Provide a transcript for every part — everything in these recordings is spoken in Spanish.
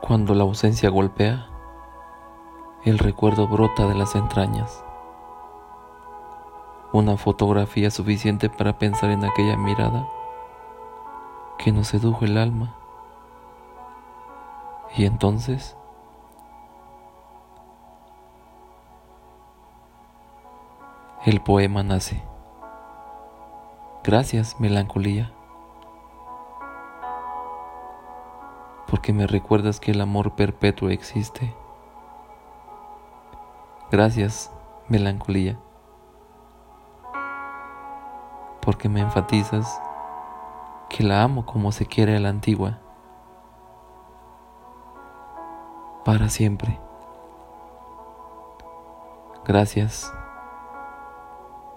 Cuando la ausencia golpea, el recuerdo brota de las entrañas. Una fotografía suficiente para pensar en aquella mirada que nos sedujo el alma. Y entonces el poema nace. Gracias, melancolía, porque me recuerdas que el amor perpetuo existe. Gracias, melancolía, porque me enfatizas que la amo como se quiere a la antigua, para siempre. Gracias,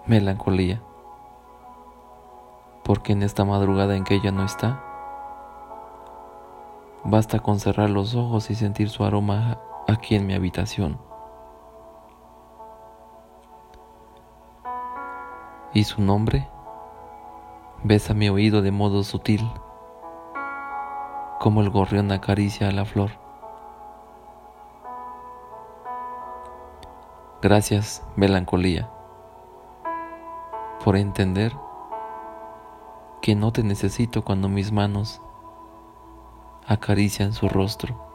melancolía, porque en esta madrugada en que ella no está, basta con cerrar los ojos y sentir su aroma aquí en mi habitación. Y su nombre besa mi oído de modo sutil, como el gorrión acaricia a la flor. Gracias, melancolía por entender que no te necesito cuando mis manos acarician su rostro.